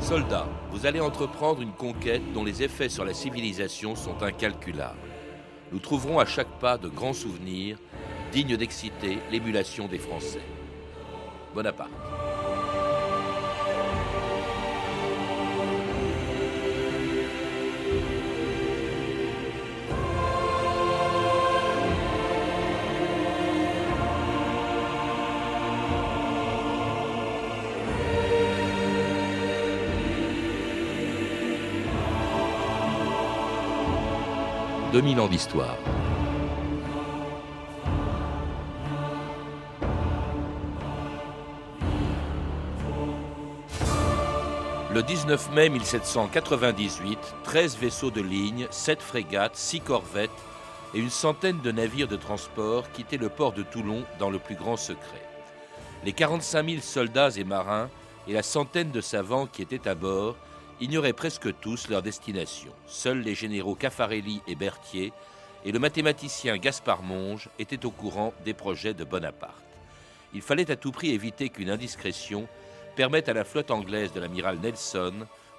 Soldats, vous allez entreprendre une conquête dont les effets sur la civilisation sont incalculables. Nous trouverons à chaque pas de grands souvenirs, dignes d'exciter l'émulation des Français. Bonaparte. « 2000 ans d'histoire. Le 19 mai 1798, 13 vaisseaux de ligne, 7 frégates, 6 corvettes et une centaine de navires de transport quittaient le port de Toulon dans le plus grand secret. Les 45 000 soldats et marins et la centaine de savants qui étaient à bord ignoraient presque tous leur destination. Seuls les généraux Caffarelli et Berthier et le mathématicien Gaspard Monge étaient au courant des projets de Bonaparte. Il fallait à tout prix éviter qu'une indiscrétion permette à la flotte anglaise de l'amiral Nelson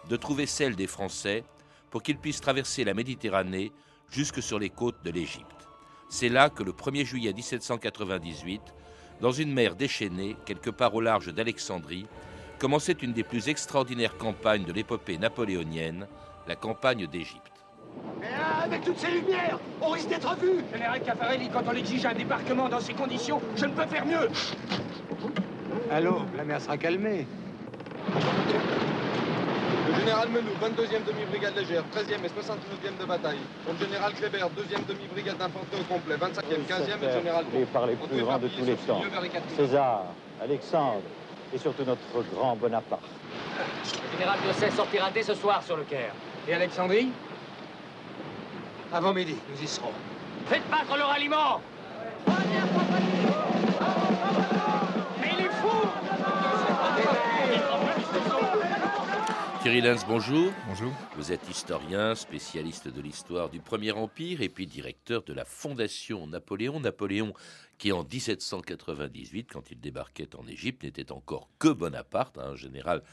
de trouver celle des Français pour qu'ils puissent traverser la Méditerranée jusque sur les côtes de l'Égypte. C'est là que le 1er juillet 1798, dans une mer déchaînée, quelque part au large d'Alexandrie, commençait une des plus extraordinaires campagnes de l'épopée napoléonienne, la campagne d'Égypte. Mais avec toutes ces lumières, on risque d'être vu Général Caffarelli, quand on exige un débarquement dans ces conditions, je ne peux faire mieux Allô, la mer sera calmée. Le général Menou, 22e demi-brigade légère, 13e et 69e de bataille. Pour le général Kléber, 2e demi-brigade d'infanterie au complet, 25e, 15e et le général par les plus grands de tous les temps. César, Alexandre et surtout notre grand Bonaparte. Le général Dosset sortira dès ce soir sur le Caire. Et Alexandrie? Avant midi, nous y serons. Faites battre le ralliement Thierry Lenz, bonjour. Bonjour. Vous êtes historien, spécialiste de l'histoire du Premier Empire et puis directeur de la Fondation Napoléon. Napoléon qui en 1798, quand il débarquait en Égypte, n'était encore que Bonaparte, un général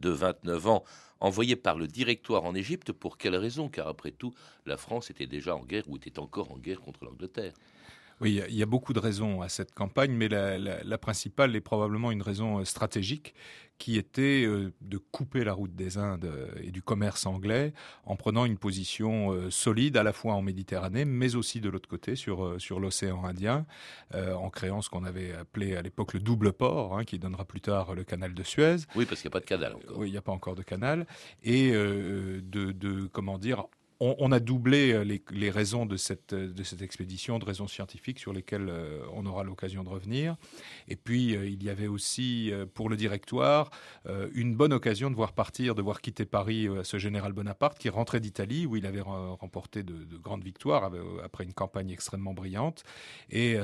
de 29 ans, envoyé par le directoire en Égypte. Pour quelle raison? Car après tout, la France était déjà en guerre ou était encore en guerre contre l'Angleterre? Oui, il y a beaucoup de raisons à cette campagne, mais la, la, la principale est probablement une raison euh, stratégique qui était euh, de couper la route des Indes euh, et du commerce anglais en prenant une position solide à la fois en Méditerranée, mais aussi de l'autre côté sur, sur l'océan Indien, euh, en créant ce qu'on avait appelé à l'époque le double port, hein, qui donnera plus tard le canal de Suez. Oui, parce qu'il n'y a pas de canal encore. Oui, il n'y a pas encore de canal. Et euh, de, de, comment dire, on, a doublé les, les, raisons de cette, de cette expédition, de raisons scientifiques sur lesquelles euh, on aura l'occasion de revenir. Et puis, euh, il y avait aussi, euh, pour le directoire, une bonne occasion de voir partir, de voir quitter Paris ce général Bonaparte qui rentrait d'Italie, où il avait remporté de, grandes victoires après une campagne extrêmement brillante. Et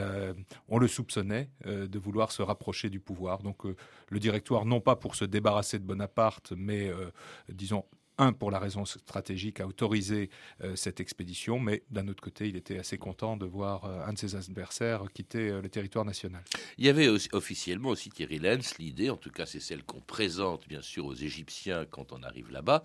on le soupçonnait de vouloir se rapprocher du pouvoir. Donc, le directoire, non pas pour se débarrasser de Bonaparte, mais, disons, un, pour la raison stratégique, a autorisé euh, cette expédition, mais d'un autre côté, il était assez content de voir euh, un de ses adversaires quitter euh, le territoire national. Il y avait officiellement aussi Thierry Lenz, l'idée, en tout cas c'est celle qu'on présente bien sûr aux Égyptiens quand on arrive là-bas,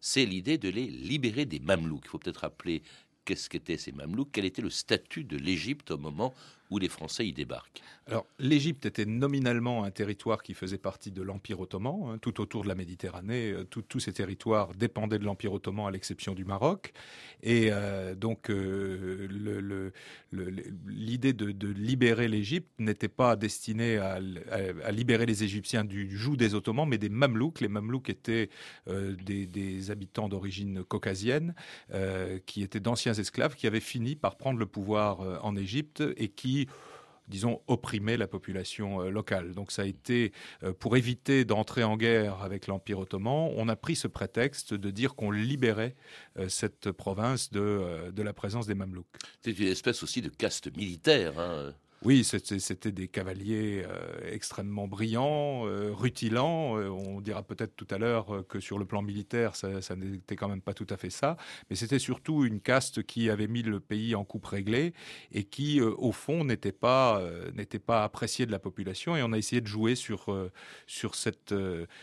c'est l'idée de les libérer des Mamelouks. Il faut peut-être rappeler qu'est-ce qu'étaient ces Mamelouks, quel était le statut de l'Égypte au moment où les Français y débarquent Alors, l'Égypte était nominalement un territoire qui faisait partie de l'Empire ottoman, hein, tout autour de la Méditerranée. Euh, tous ces territoires dépendaient de l'Empire ottoman à l'exception du Maroc. Et euh, donc, euh, l'idée de, libérer l'Égypte n'était pas destinée à, libérer les Égyptiens du joug des Ottomans, mais des Mamelouks. Les Mamelouks étaient des, habitants d'origine caucasienne, qui étaient d'anciens esclaves, qui avaient fini par prendre le pouvoir en Égypte et qui disons, opprimer la population euh, locale. Donc ça a été, euh, pour éviter d'entrer en guerre avec l'Empire ottoman, on a pris ce prétexte de dire qu'on libérait euh, cette province de, de la présence des Mamelouks. C'est une espèce aussi de caste militaire. Hein Oui, c'était des cavaliers euh, extrêmement brillants, euh, rutilants. Euh, on dira peut-être tout à l'heure que sur le plan militaire, ça, ça n'était quand même pas tout à fait ça. Mais c'était surtout une caste qui avait mis le pays en coupe réglée et qui, au fond, n'était pas, pas appréciée de la population. Et on a essayé de jouer sur, sur, cette,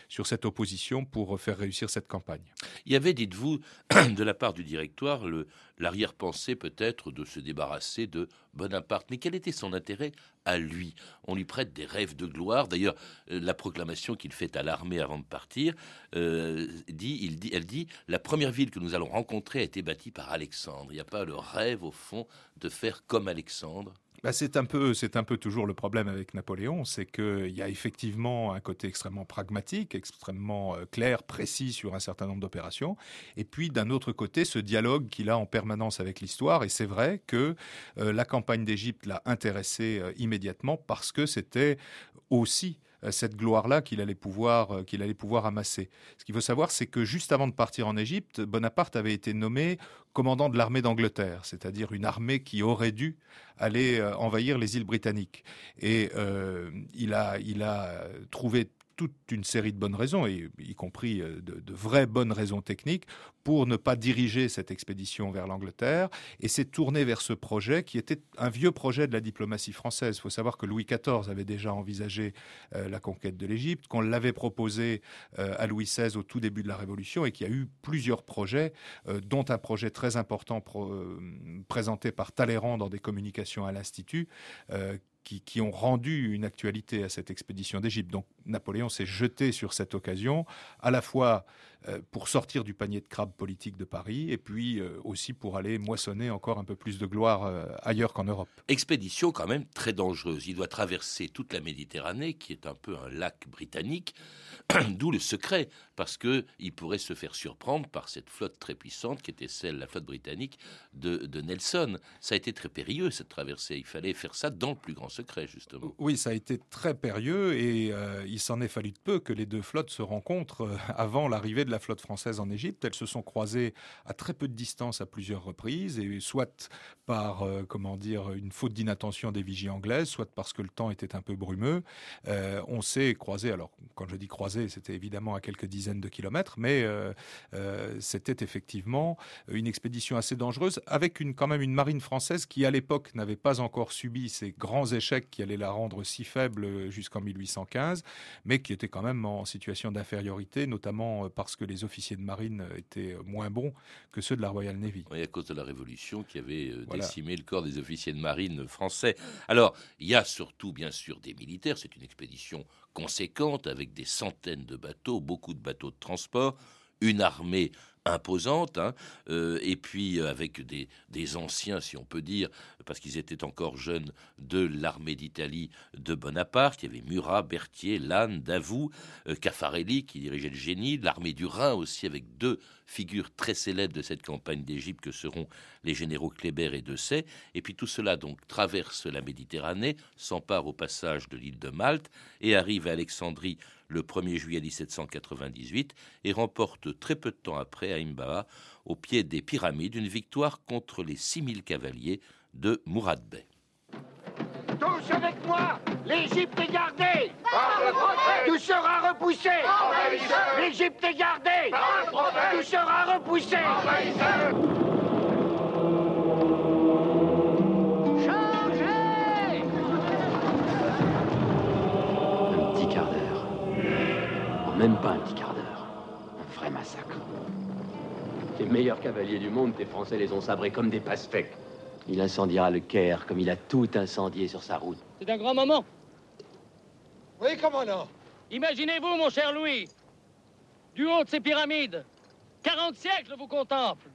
sur cette opposition pour faire réussir cette campagne. Il y avait, dites-vous, de la part du directoire, le, l'arrière-pensée peut-être de se débarrasser de Bonaparte. Mais quel était son intérêt à lui? On lui prête des rêves de gloire. D'ailleurs, euh, la proclamation qu'il fait à l'armée avant de partir, euh, dit, dit, elle dit, la première ville que nous allons rencontrer a été bâtie par Alexandre. Il n'y a pas le rêve, au fond, de faire comme Alexandre bah, c'est un peu, toujours le problème avec Napoléon, c'est qu'il y a effectivement un côté extrêmement pragmatique, extrêmement euh, clair, précis sur un certain nombre d'opérations, et puis d'un autre côté ce dialogue qu'il a en permanence avec l'histoire. Et c'est vrai que euh, la campagne d'Égypte l'a intéressé euh, immédiatement parce que c'était aussi cette gloire-là qu'il allait pouvoir euh, qu'il allait pouvoir amasser. Ce qu'il faut savoir, c'est que juste avant de partir en Égypte, Bonaparte avait été nommé commandant de l'armée d'Angleterre, c'est-à-dire une armée qui aurait dû aller euh, envahir les îles britanniques. Et il a il a trouvé toute une série de bonnes raisons, y compris euh, de, vraies bonnes raisons techniques, pour ne pas diriger cette expédition vers l'Angleterre, et s'est tourné vers ce projet qui était un vieux projet de la diplomatie française. Il faut savoir que Louis XIV avait déjà envisagé euh, la conquête de l'Égypte, qu'on l'avait proposé euh, à Louis XVI au tout début de la Révolution, et qu'il y a eu plusieurs projets, dont un projet très important présenté par Talleyrand dans des communications à l'Institut, qui, ont rendu une actualité à cette expédition d'Égypte. Donc Napoléon s'est jeté sur cette occasion, à la fois pour sortir du panier de crabes politique de Paris, et puis euh, aussi pour aller moissonner encore un peu plus de gloire euh, ailleurs qu'en Europe. Expédition quand même très dangereuse. Il doit traverser toute la Méditerranée, qui est un peu un lac britannique. D'où le secret, parce que il pourrait se faire surprendre par cette flotte très puissante qui était celle, la flotte britannique de, Nelson. Ça a été très périlleux cette traversée. Il fallait faire ça dans le plus grand secret, justement. Oui, ça a été très périlleux et euh, il s'en est fallu de peu que les deux flottes se rencontrent euh, avant l'arrivée de la flotte française en Égypte. Elles se sont croisées à très peu de distance à plusieurs reprises et soit par euh, comment dire une faute d'inattention des vigies anglaises, soit parce que le temps était un peu brumeux. on s'est croisé. Alors quand je dis croisé c'était évidemment à quelques dizaines de kilomètres, mais euh, euh, c'était effectivement une expédition assez dangereuse, avec une, quand même une marine française qui, à l'époque, n'avait pas encore subi ces grands échecs qui allaient la rendre si faible jusqu'en 1815, mais qui était quand même en situation d'infériorité, notamment parce que les officiers de marine étaient moins bons que ceux de la Royal Navy. Oui, à cause de la Révolution qui avait euh, décimé le corps des officiers de marine français. Alors, il y a surtout, bien sûr, des militaires. C'est une expédition conséquente avec des centaines de bateaux, beaucoup de bateaux de transport, une armée imposante, hein, euh, et puis euh, avec des, des, anciens, si on peut dire, parce qu'ils étaient encore jeunes, de l'armée d'Italie de Bonaparte. Il y avait Murat, Berthier, Lannes, Davout, euh, Caffarelli qui dirigeait le génie, l'armée du Rhin aussi, avec deux figures très célèbres de cette campagne d'Égypte que seront les généraux Kléber et Dessay. Et puis tout cela donc traverse la Méditerranée, s'empare au passage de l'île de Malte et arrive à Alexandrie le 1er juillet 1798 et remporte très peu de temps après à Imbaha, au pied des pyramides, une victoire contre les 6000 cavaliers de Mourad Bey. Tous avec moi L'Égypte est gardée. Tout sera repoussé. L'Égypte est gardée. Tout sera repoussé Même pas un petit quart d'heure. Un vrai massacre. Les meilleurs cavaliers du monde, tes Français les ont sabrés comme des pastèques. Il incendiera le Caire comme il a tout incendié sur sa route. C'est un grand moment. Oui, comment non Imaginez-vous, mon cher Louis, du haut de ces pyramides, 40 siècles vous contemplent.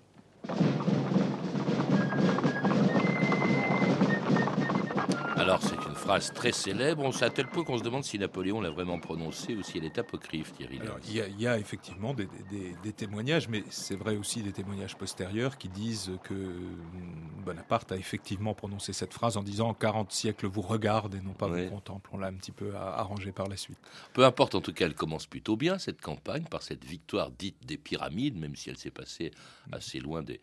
Alors c'est une phrase très célèbre, on à tel point qu'on se demande si Napoléon l'a vraiment prononcée ou si elle est apocryphe, Thierry. il, y a, effectivement des, témoignages, mais c'est vrai aussi des témoignages postérieurs qui disent que hum, Bonaparte a effectivement prononcé cette phrase en disant 40 siècles vous regardent et non pas vous contemplent. On l'a un petit peu arrangé par la suite. Peu importe, en tout cas, elle commence plutôt bien cette campagne par cette victoire dite des pyramides, même si elle s'est passée assez loin des,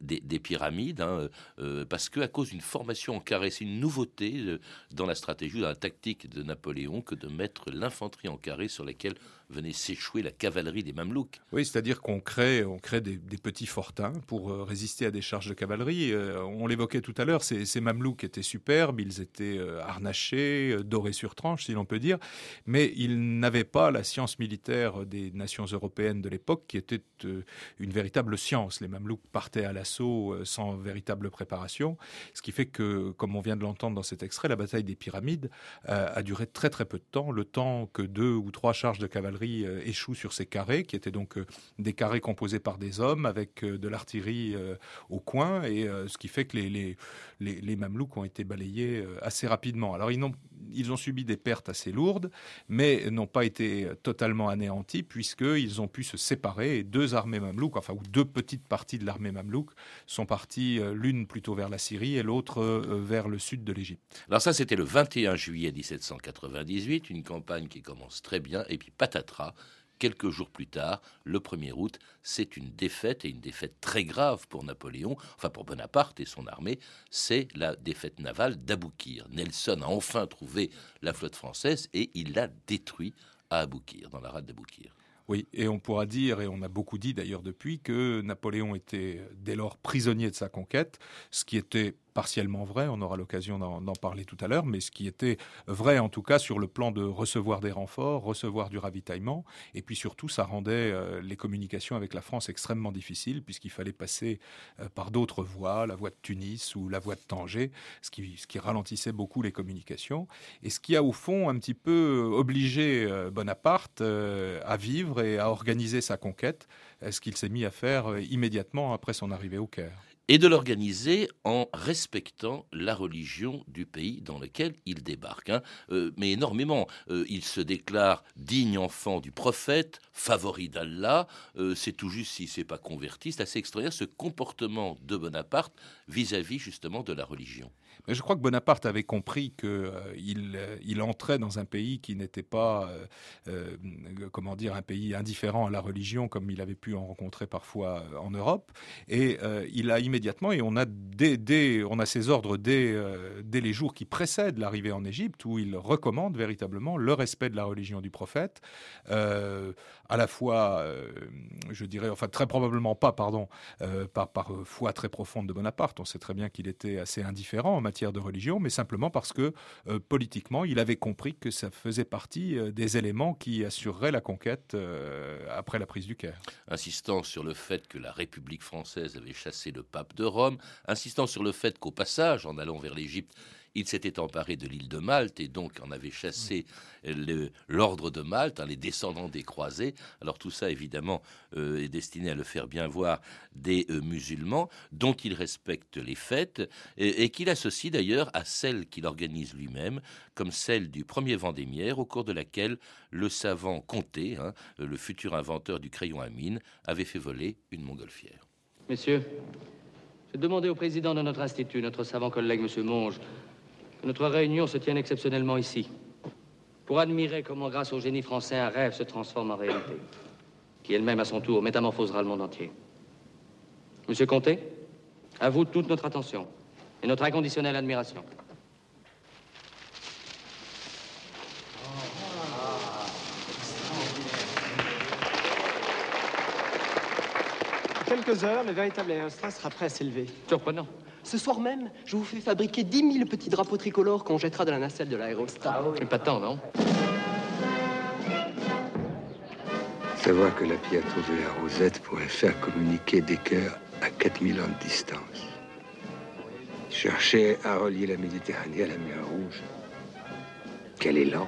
des, pyramides, hein, euh, parce que à cause d'une formation en carré, c'est une nouveauté euh, dans la stratégie, dans la tactique de Napoléon, que de mettre l'infanterie en carré sur laquelle venait s'échouer la cavalerie des Mamelouks. Oui, c'est-à-dire qu'on crée, on crée des, petits fortins pour euh, résister à des charges de cavalerie. on l'évoquait tout à l'heure, ces, Mamelouks étaient superbes, ils étaient harnachés, dorés sur tranche, si l'on peut dire, mais ils n'avaient pas la science militaire des nations européennes de l'époque, qui était une véritable science. Les Mamelouks partaient à la l'assaut euh, sans véritable préparation. Ce qui fait que, comme on vient de l'entendre dans cet extrait, la bataille des pyramides euh, a duré très très peu de temps, le temps que deux ou trois charges de cavalerie euh, échouent sur ces carrés, qui étaient donc des carrés composés par des hommes avec de l'artillerie au coin, et ce qui fait que les, les, les, Mamelouks ont été balayés assez rapidement. Alors ils ont, ils ont subi des pertes assez lourdes, mais n'ont pas été totalement anéantis, puisqu'ils ont pu se séparer, et deux armées Mamelouks, enfin, ou deux petites parties de l'armée Mamelouk, sont partis euh, l'une plutôt vers la Syrie et l'autre euh, vers le sud de l'Égypte. Alors ça, c'était le 21 juillet 1798, une campagne qui commence très bien, et puis quelques jours plus tard, le 1er août, c'est une défaite et une défaite très grave pour Napoléon, enfin pour Bonaparte et son armée, c'est la défaite navale d'Aboukir. Nelson a enfin trouvé la flotte française et il l'a détruit à Aboukir, dans la rade d'Aboukir. Oui, et on pourra dire, et on a beaucoup dit d'ailleurs depuis, que Napoléon était dès lors prisonnier de sa conquête, ce qui était partiellement vrai, on aura l'occasion d'en parler tout à l'heure, mais ce qui était vrai en tout cas sur le plan de recevoir des renforts, recevoir du ravitaillement, et puis surtout ça rendait euh, les communications avec la France extrêmement difficiles puisqu'il fallait passer euh, par d'autres voies, la voie de Tunis ou la voie de Tanger, ce qui, ralentissait beaucoup les communications, et ce qui a au fond un petit peu obligé euh, Bonaparte à vivre et à organiser sa conquête, ce qu'il s'est mis à faire immédiatement après son arrivée au Caire et de l'organiser en respectant la religion du pays dans lequel il débarque. Hein. Euh, mais énormément. Euh, il se déclare digne enfant du prophète, favori d'Allah. Euh, c'est tout juste s'il s'est pas converti. C'est assez extraordinaire ce comportement de Bonaparte vis-à-vis justement de la religion. Mais je crois que Bonaparte avait compris qu'il il entrait dans un pays qui n'était pas, comment dire, un pays indifférent à la religion comme il avait pu en rencontrer parfois en Europe. Et il a immédiatement et on a, dès, on a ces ordres dès, euh, dès les jours qui précèdent l'arrivée en Égypte où il recommande véritablement le respect de la religion du prophète, euh, à la fois, euh, je dirais, enfin très probablement pas, pardon, par, par foi très profonde de Bonaparte. On sait très bien qu'il était assez indifférent en matière de religion, mais simplement parce que politiquement, il avait compris que ça faisait partie des éléments qui assureraient la conquête après la prise du Caire. Insistant sur le fait que la République française avait chassé le pape de Rome, insistant sur le fait qu'au passage, en allant vers l'Égypte, il s'était emparé de l'île de Malte et donc en avait chassé l'ordre de Malte, hein, les descendants des croisés. Alors tout ça, évidemment, euh, est destiné à le faire bien voir des euh, musulmans dont il respecte les fêtes et, qu'il associe d'ailleurs à celle qu'il organise lui-même, comme celle du premier Vendémiaire, au cours de laquelle le savant Comté, hein, le futur inventeur du crayon à mine, avait fait voler une montgolfière. Messieurs, j'ai demandé au président de notre institut, notre savant collègue, M. Monge, notre réunion se tienne exceptionnellement ici, pour admirer comment, grâce au génie français, un rêve se transforme en réalité, qui elle-même, à son tour, métamorphosera le monde entier. Monsieur Comté, à vous toute notre attention et notre inconditionnelle admiration. quelques heures, le véritable aérostat sera prêt à s'élever. Surprenant. Ce soir même, je vous fais fabriquer 10 000 petits drapeaux tricolores qu'on jettera de la nacelle de l'aérostat. Ah oui. Pas tant, non Savoir que la Pie a trouvé la Rosette pourrait faire communiquer des cœurs à 4000 ans de distance. Chercher à relier la Méditerranée à la mer Rouge. Quel élan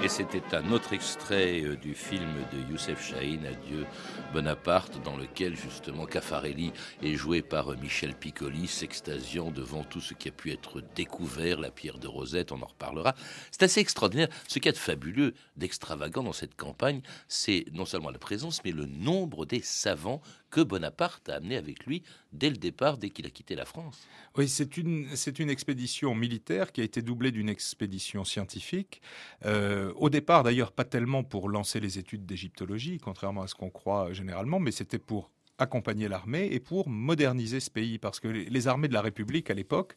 Et c'était un autre extrait euh, du film de Youssef Chahine, Adieu Bonaparte, dans lequel justement Caffarelli est joué par euh, Michel Piccoli, s'extasiant devant tout ce qui a pu être découvert, la pierre de Rosette, on en reparlera. C'est assez extraordinaire. Ce qu'il y a de fabuleux, d'extravagant dans cette campagne, c'est non seulement la présence, mais le nombre des savants que Bonaparte a amené avec lui dès le départ, dès qu'il a quitté la France. Oui, c'est une, une expédition militaire qui a été doublée d'une expédition scientifique. Euh, au départ, d'ailleurs, pas tellement pour lancer les études d'égyptologie, contrairement à ce qu'on croit généralement, mais c'était pour accompagner l'armée et pour moderniser ce pays, parce que les armées de la République à l'époque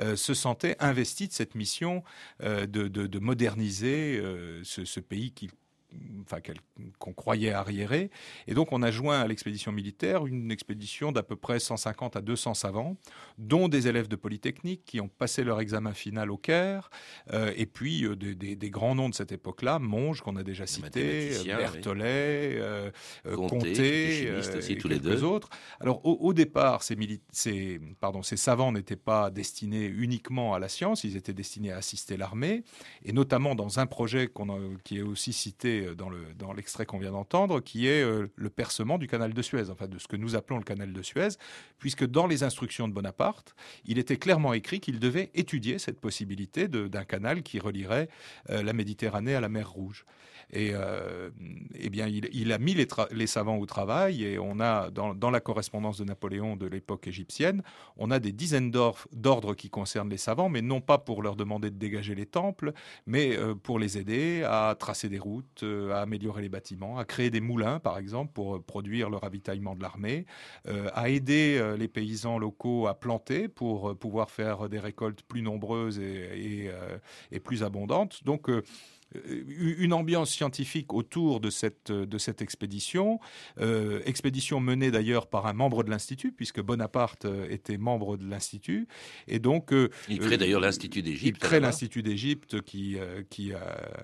euh, se sentaient investies de cette mission euh, de, moderniser ce, ce, pays qui enfin, qu'on croyait arriéré. Et donc, on a joint à l'expédition militaire une expédition d'à peu près 150 à 200 savants, dont des élèves de Polytechnique qui ont passé leur examen final au Caire, euh, et puis euh, des, grands noms de cette époque-là, Monge, qu'on a déjà cité, Berthollet, euh, Comté, et tous les deux. autres. Alors, au, départ, ces, ces, pardon, ces savants n'étaient pas destinés uniquement à la science, ils étaient destinés à assister l'armée, et notamment dans un projet qui est aussi cité euh, dans, le, dans l'extrait qu'on vient d'entendre, qui est euh, le percement du canal de Suez, enfin de ce que nous appelons le canal de Suez, puisque dans les instructions de Bonaparte, il était clairement écrit qu'il devait étudier cette possibilité d'un canal qui relierait euh, la Méditerranée à la mer Rouge. Et euh, eh bien, il, a mis les, savants au travail et on a, dans, la correspondance de Napoléon de l'époque égyptienne, on a des dizaines d'ordres qui concernent les savants, mais non pas pour leur demander de dégager les temples, mais euh, pour les aider à tracer des routes, euh, à améliorer les bâtiments, à créer des moulins, par exemple, pour produire le ravitaillement de l'armée, à aider les paysans locaux à planter pour pouvoir faire des récoltes plus nombreuses et, et plus abondantes. Donc, une ambiance scientifique autour de cette, de cette expédition, euh, expédition menée d'ailleurs par un membre de l'Institut, puisque Bonaparte euh, était membre de l'Institut. Et donc, il crée d'ailleurs l'Institut d'Égypte. Il crée l'Institut d'Égypte qui, qui, a,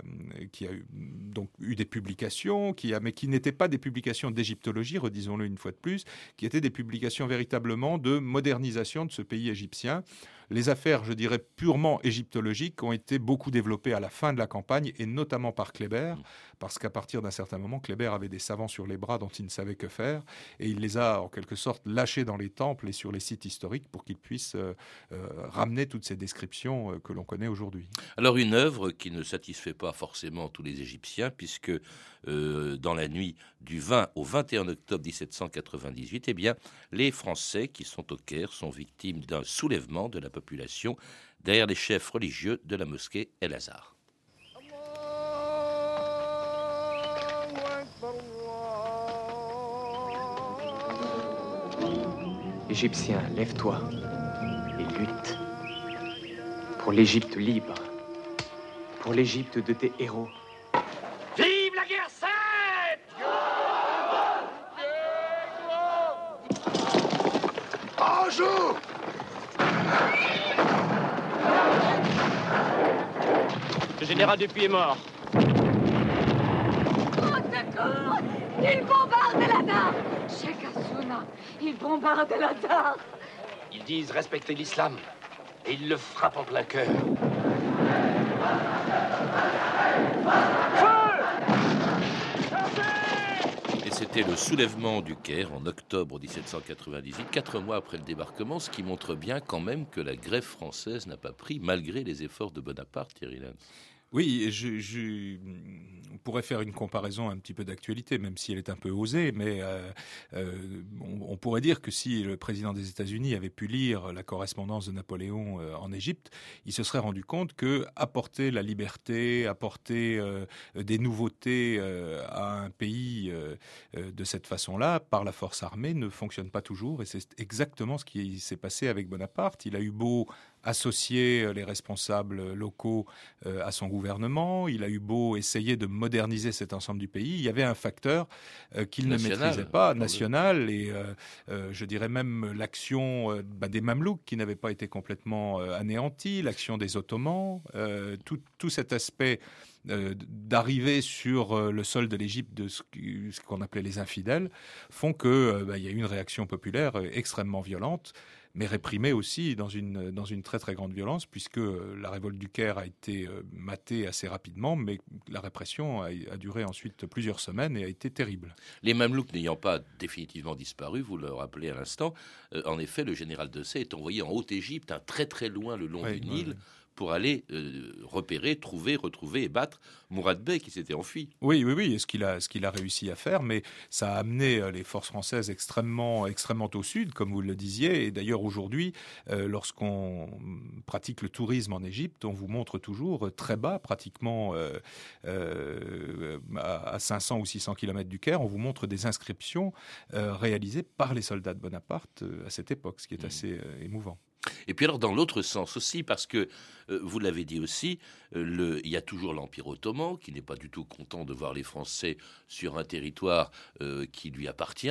qui a eu, donc, eu des publications, qui a, mais qui n'étaient pas des publications d'égyptologie, redisons-le une fois de plus, qui étaient des publications véritablement de modernisation de ce pays égyptien les affaires, je dirais, purement égyptologiques ont été beaucoup développées à la fin de la campagne, et notamment par Kléber, mm. Parce qu'à partir d'un certain moment, Kléber avait des savants sur les bras dont il ne savait que faire, et il les a en quelque sorte lâchés dans les temples et sur les sites historiques pour qu'ils puissent euh, euh, ramener toutes ces descriptions euh, que l'on connaît aujourd'hui. Alors une œuvre qui ne satisfait pas forcément tous les Égyptiens, puisque dans la nuit du 20 au 21 octobre 1798, eh bien, les Français qui sont au Caire sont victimes d'un soulèvement de la population derrière les chefs religieux de la mosquée El Égyptien, lève-toi et lutte pour l'Égypte libre, pour l'Égypte de tes héros. Vive la guerre sainte Bonjour Le général Dupuis est mort. Au secours Il bombarde la Cheikh Assouna, il bombarde la Dar Ils disent respecter l'islam, et ils le frappent en plein cœur. Et c'était le soulèvement du Caire en octobre 1798, quatre mois après le débarquement, ce qui montre bien quand même que la grève française n'a pas pris, malgré les efforts de Bonaparte, Thierry Lenz. Oui, je, on pourrait faire une comparaison un petit peu d'actualité, même si elle est un peu osée, mais euh, euh, on, pourrait dire que si le président des États-Unis avait pu lire la correspondance de Napoléon euh, en Égypte, il se serait rendu compte que apporter la liberté, apporter des nouveautés à un pays de cette façon-là, par la force armée, ne fonctionne pas toujours, et c'est exactement ce qui s'est passé avec Bonaparte. Il a eu beau associer euh, les responsables locaux euh, à son gouvernement. Il a eu beau essayer de moderniser cet ensemble du pays. Il y avait un facteur euh, qu'il ne maîtrisait pas, national, et je dirais même l'action bah, des Mamelouks qui n'avait pas été complètement anéantie, l'action des Ottomans, tout, cet aspect d'arriver sur le sol de l'Égypte de ce qu'on appelait les infidèles font que bah, il y a eu une réaction populaire extrêmement violente mais réprimé aussi dans une, dans une très très grande violence, puisque la révolte du Caire a été matée assez rapidement, mais la répression a, a duré ensuite plusieurs semaines et a été terrible. Les Mamelouks n'ayant pas définitivement disparu, vous le rappelez à l'instant, en effet, le général de Sey est envoyé en Haute-Égypte, très très loin le long du Nil pour aller euh, repérer, trouver, retrouver et battre Mourad Bey qui s'était enfui. Oui, oui, oui, ce qu'il a, ce qu'il a réussi à faire, mais ça a amené euh, les forces françaises extrêmement, extrêmement au sud, comme vous le disiez. Et d'ailleurs aujourd'hui, euh, lorsqu'on pratique le tourisme en Égypte, on vous montre toujours très bas, pratiquement à 500 ou 600 km du Caire, on vous montre des inscriptions réalisées par les soldats de Bonaparte à cette époque, ce qui est mmh. assez émouvant. Et puis alors dans l'autre sens aussi, parce que euh, vous l'avez dit aussi, euh, il y a toujours l'Empire ottoman qui n'est pas du tout content de voir les Français sur un territoire euh, qui lui appartient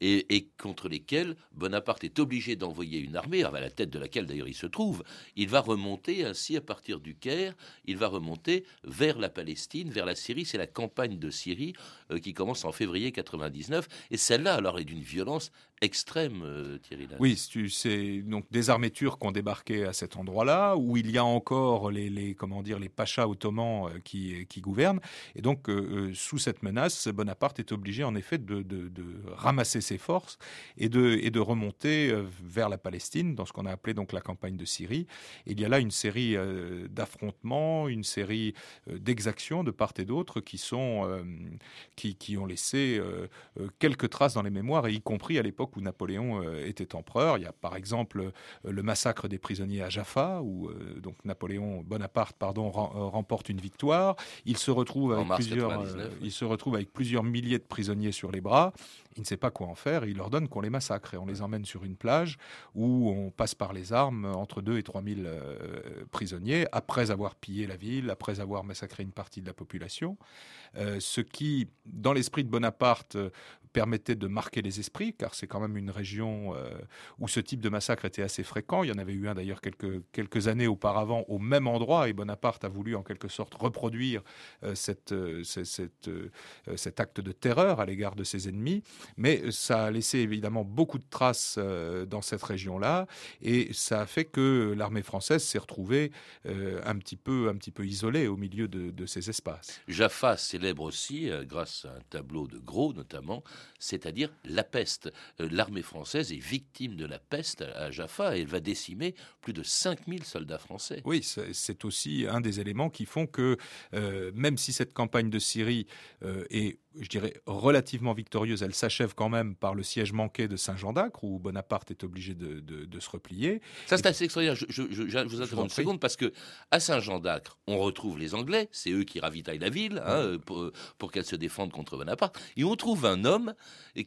et, contre lesquels Bonaparte est obligé d'envoyer une armée, à la tête de laquelle d'ailleurs il se trouve. Il va remonter ainsi à partir du Caire, il va remonter vers la Palestine, vers la Syrie. C'est la campagne de Syrie qui commence en février 99 et celle-là alors est d'une violence extrême, Thierry. Oui, c'est donc des armées turques ont débarqué à cet endroit-là où il y a encore les, comment dire, les pachas ottomans euh, qui, gouvernent. Et donc, euh, euh, sous cette menace, Bonaparte est obligé en effet de, ramasser ses forces et de, et de remonter vers la Palestine, dans ce qu'on a appelé donc la campagne de Syrie. Et il y a là une série d'affrontements, une série d'exactions de part et d'autre qui sont qui, qui, ont laissé quelques traces dans les mémoires, et y compris à l'époque où Napoléon était empereur. Il y a par exemple le massacre des prisonniers à Jaffa, où donc Napoléon Bonaparte pardon, euh, remporte une victoire. Il se retrouve avec plusieurs, euh, il se retrouve avec plusieurs milliers de prisonniers sur les bras. Il ne sait pas quoi en faire. il ordonne qu'on les massacre et on les emmène sur une plage où on passe par les armes entre 2 et 3 000 euh, prisonniers après avoir pillé la ville, après avoir massacré une partie de la population. ce qui, dans l'esprit de Bonaparte, permettait de marquer les esprits, car c'est quand même une région euh, où ce type de massacre était assez fréquent. Il y en avait eu un d'ailleurs quelques, années auparavant au même endroit, et Bonaparte a voulu en quelque sorte reproduire euh, euh, cet acte de terreur à l'égard de ses ennemis. Mais ça a laissé évidemment beaucoup de traces dans cette région-là, et ça a fait que l'armée française s'est retrouvée un, petit peu, isolée au milieu de ces espaces. Jaffa célèbre aussi, grâce à un tableau de Gros notamment, c'est-à-dire la peste. Euh, l'armée française est victime de la peste à Jaffa et elle va décimer plus de 5000 soldats français. Oui, c'est aussi un des éléments qui font que euh, même si cette campagne de Syrie euh, est je dirais, relativement victorieuse. Elle s'achève quand même par le siège manqué de Saint-Jean d'Acre, où Bonaparte est obligé de, se replier. Ça, c'est assez extraordinaire. Je, vous interromps une seconde, parce que à Saint-Jean d'Acre, on retrouve les Anglais, c'est eux qui ravitaillent la ville hein, pour, pour qu'elle se défende contre Bonaparte. Et on trouve un homme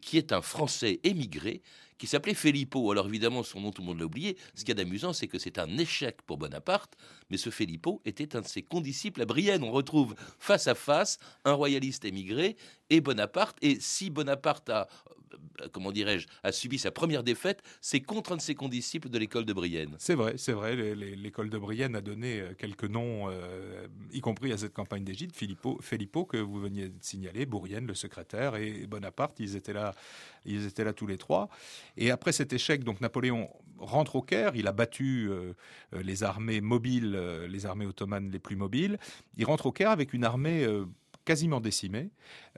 qui est un Français émigré, qui s'appelait Filippo. Alors évidemment, son nom, tout le monde l'a oublié. Ce qui est d'amusant, c'est que c'est un échec pour Bonaparte, mais ce Filippo était un de ses condisciples à Brienne. On retrouve face à face un royaliste émigré et Bonaparte. Et si Bonaparte a comment dirais-je, a subi sa première défaite, c'est contre un de ses condisciples de l'école de Brienne. C'est vrai, c'est vrai. L'école de Brienne a donné euh, quelques noms, euh, y compris à cette campagne d'Égypte. Filippo, Filippo, que vous veniez de signaler, Bourrienne, le secrétaire, et Bonaparte, ils étaient là, ils étaient là tous les trois. Et après cet échec, donc Napoléon rentre au Caire. Il a battu les armées mobiles, les armées ottomanes les plus mobiles. Il rentre au Caire avec une armée quasiment décimé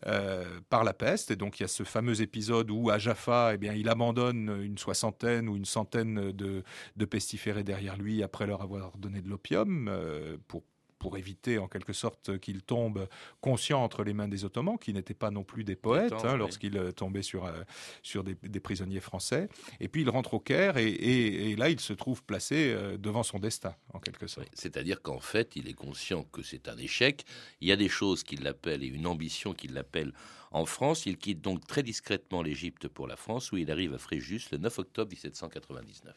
euh, par la peste. Et donc il y a ce fameux épisode où à Jaffa, eh bien, il abandonne une soixantaine ou une centaine de, de pestiférés derrière lui après leur avoir donné de l'opium euh, pour pour éviter en quelque sorte qu'il tombe conscient entre les mains des Ottomans, qui n'étaient pas non plus des poètes hein, lorsqu'il euh, tombait sur, euh, sur des, prisonniers français. Et puis il rentre au Caire et, là il se trouve placé euh, devant son destin, quelque sorte. C'est-à-dire qu'en fait il est conscient que c'est un échec. Il y a des choses qui l'appellent et une ambition qui l'appelle en France. Il quitte donc très discrètement l'Égypte pour la France, où il arrive à Fréjus le 9 octobre 1799.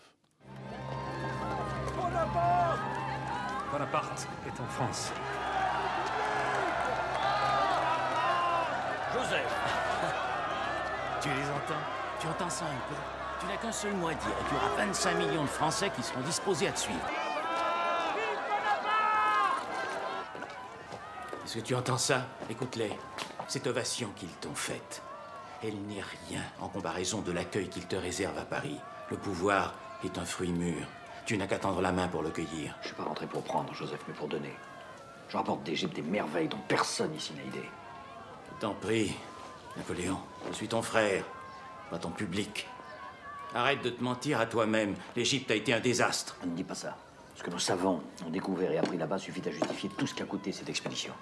Bonaparte est en France. Joseph Tu les entends? Tu entends ça un peu? Tu n'as qu'un seul mot à dire tu auras 25 millions de Français qui seront disposés à te suivre. Est-ce que tu entends ça? Écoute-les. Cette ovation qu'ils t'ont faite, elle n'est rien en comparaison de l'accueil qu'ils te réservent à Paris. Le pouvoir est un fruit mûr. Tu n'as qu'à tendre la main pour le cueillir. Je suis pas rentré pour prendre, Joseph, mais pour donner. Je rapporte d'Égypte des merveilles dont personne ici n'a idée. T'en prie, Napoléon. Je suis ton frère, pas ton public. Arrête de te mentir à toi-même. L'Égypte a été un désastre. Ne dis pas ça. Ce que nos savants ont découvert et appris là-bas suffit à justifier tout ce qu'a coûté cette expédition.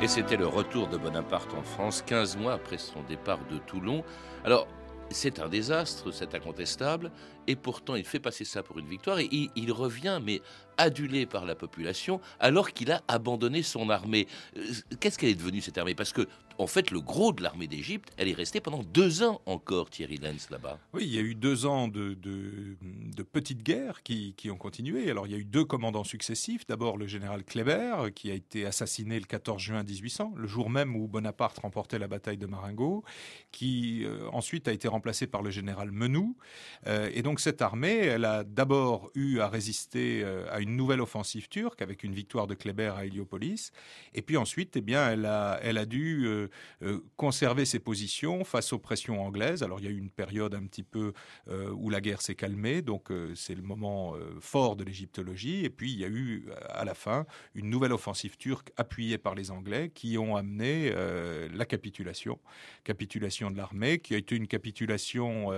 Et c'était le retour de Bonaparte en France 15 mois après son départ de Toulon. Alors, c'est un désastre, c'est incontestable, et pourtant il fait passer ça pour une victoire, et il, il revient, mais adulé par la population, alors qu'il a abandonné son armée. Euh, Qu'est-ce qu'elle est devenue cette armée? Parce que, en fait, le gros de l'armée d'Égypte, elle est restée pendant deux ans encore, Thierry Lenz, là-bas. Oui, il y a eu deux ans de, de, de petites guerres qui, qui, ont continué. Alors, il y a eu deux commandants successifs. D'abord, le général Kléber, qui a été assassiné le 14 juin 1800, le jour même où Bonaparte remportait la bataille de Marengo, qui euh, ensuite a été remplacé par le général Menou. Euh, et donc, cette armée, elle a d'abord eu à résister euh, à une nouvelle offensive turque avec une victoire de Kléber à Héliopolis. Et puis ensuite, eh bien, elle a, elle a dû euh, euh, conserver ses positions face aux pressions anglaises. Alors, il y a eu une période un petit peu euh, où la guerre s'est calmée, donc c'est le moment fort de l'égyptologie. Et puis, il y a eu à la fin une nouvelle offensive turque appuyée par les Anglais qui ont amené la capitulation, capitulation de l'armée, qui a été une capitulation,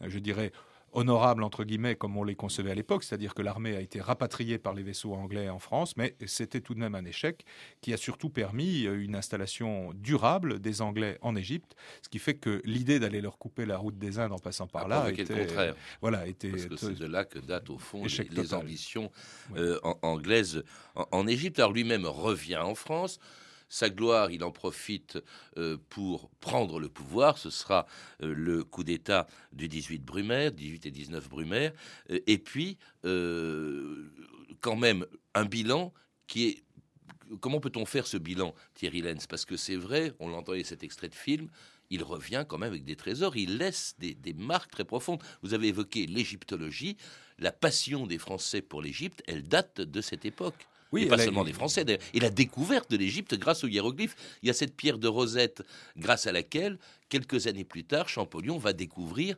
je dirais, honorable entre guillemets comme on les concevait à l'époque, c'est-à-dire que l'armée a été rapatriée par les vaisseaux anglais en France, mais c'était tout de même un échec qui a surtout permis euh, une installation durable des Anglais en Égypte, ce qui fait que l'idée d'aller leur couper la route des Indes en passant par là était le contraire. Voilà, était Parce que c'est de là que datent au fond les, ambitions euh, anglaises en, en Égypte. Alors lui-même revient en France. Sa gloire, il en profite euh, pour prendre le pouvoir. Ce sera euh, le coup d'État du 18 Brumaire, 18 et 19 Brumaire. Euh, et puis, quand même, un bilan qui est comment peut-on faire ce bilan, Thierry Lenz? Parce que c'est vrai, on l'entendait cet extrait de film, il revient quand même avec des trésors, il laisse des, des marques très profondes. Vous avez évoqué l'égyptologie, la passion des Français pour l'Égypte, elle date de cette époque. Oui, et pas a- seulement des Français. d'ailleurs. Et la découverte de l'Égypte grâce aux hiéroglyphes. Il y a cette pierre de Rosette grâce à laquelle, quelques années plus tard, Champollion va découvrir,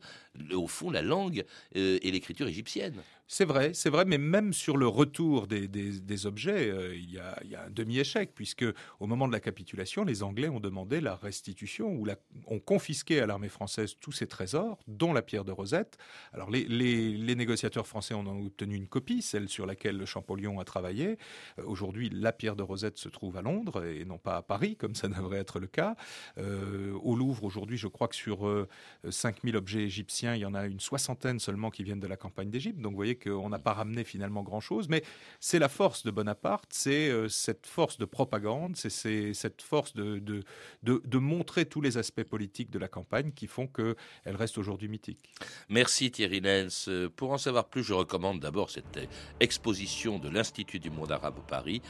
au fond, la langue euh, et l'écriture égyptienne. C'est vrai, c'est vrai, mais même sur le retour des, objets, euh, il, y a, un demi-échec, puisque au moment de la capitulation, les Anglais ont demandé la restitution, ou ont confisqué à l'armée française tous ses trésors, dont la pierre de Rosette. Alors les, négociateurs français ont obtenu une copie, celle sur laquelle le Champollion a travaillé. Euh, Aujourd'hui, la pierre de Rosette se trouve à Londres, et non pas à Paris, comme ça devrait être le cas. Euh, au Louvre, aujourd'hui, je crois que sur euh, 5000 objets égyptiens, il y en a une soixantaine seulement qui viennent de la campagne d'Égypte. Donc vous voyez qu'on n'a pas ramené finalement grand-chose. Mais c'est la force de Bonaparte, c'est euh, cette force de propagande, c'est- cette force de, de, de, de montrer tous les aspects politiques de la campagne qui font qu'elle reste aujourd'hui mythique. Merci Thierry Lenz. Euh, Pour en savoir plus, je recommande d'abord cette euh, exposition de l'Institut du monde arabe à Paris,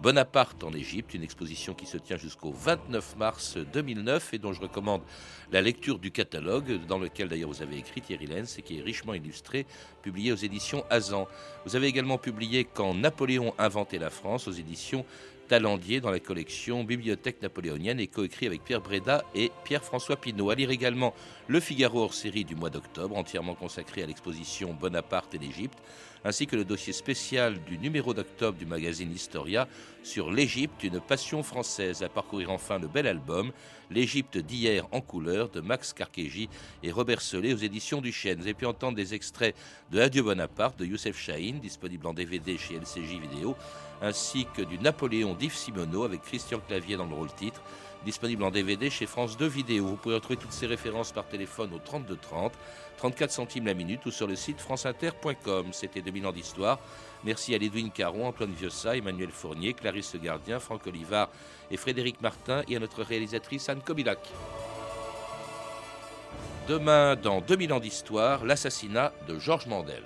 Bonaparte en Égypte, une exposition qui se tient jusqu'au 29 mars 2009 et dont je recommande la lecture du catalogue, dans lequel d'ailleurs vous avez écrit Thierry Lenz et qui est richement illustré, publié aux éditions Vous avez également publié Quand Napoléon inventait la France aux éditions Talendier dans la collection Bibliothèque napoléonienne et coécrit avec Pierre Breda et Pierre-François Pinault. À lire également Le Figaro hors série du mois d'octobre, entièrement consacré à l'exposition Bonaparte et l'Égypte, ainsi que le dossier spécial du numéro d'octobre du magazine Historia sur l'Égypte, une passion française. À parcourir enfin le bel album L'Égypte d'hier en couleur de Max Carkégi et Robert Solé aux éditions du Chêne. Vous avez pu entendre des extraits de Adieu Bonaparte de Youssef Chahine, disponible en DVD chez LCJ Vidéo, ainsi que du Napoléon d'Yves Simoneau avec Christian Clavier dans le rôle titre, disponible en DVD chez France 2 Vidéo. Vous pouvez retrouver toutes ces références par téléphone au 32 30, 34 centimes la minute ou sur le site franceinter.com. C'était 2000 ans d'histoire. Merci à Lédouine Caron, Antoine Viossa, Emmanuel Fournier, Clarisse Gardien, Franck Olivard et Frédéric Martin et à notre réalisatrice Anne Kobilac. Demain, dans 2000 ans d'histoire, l'assassinat de Georges Mandel.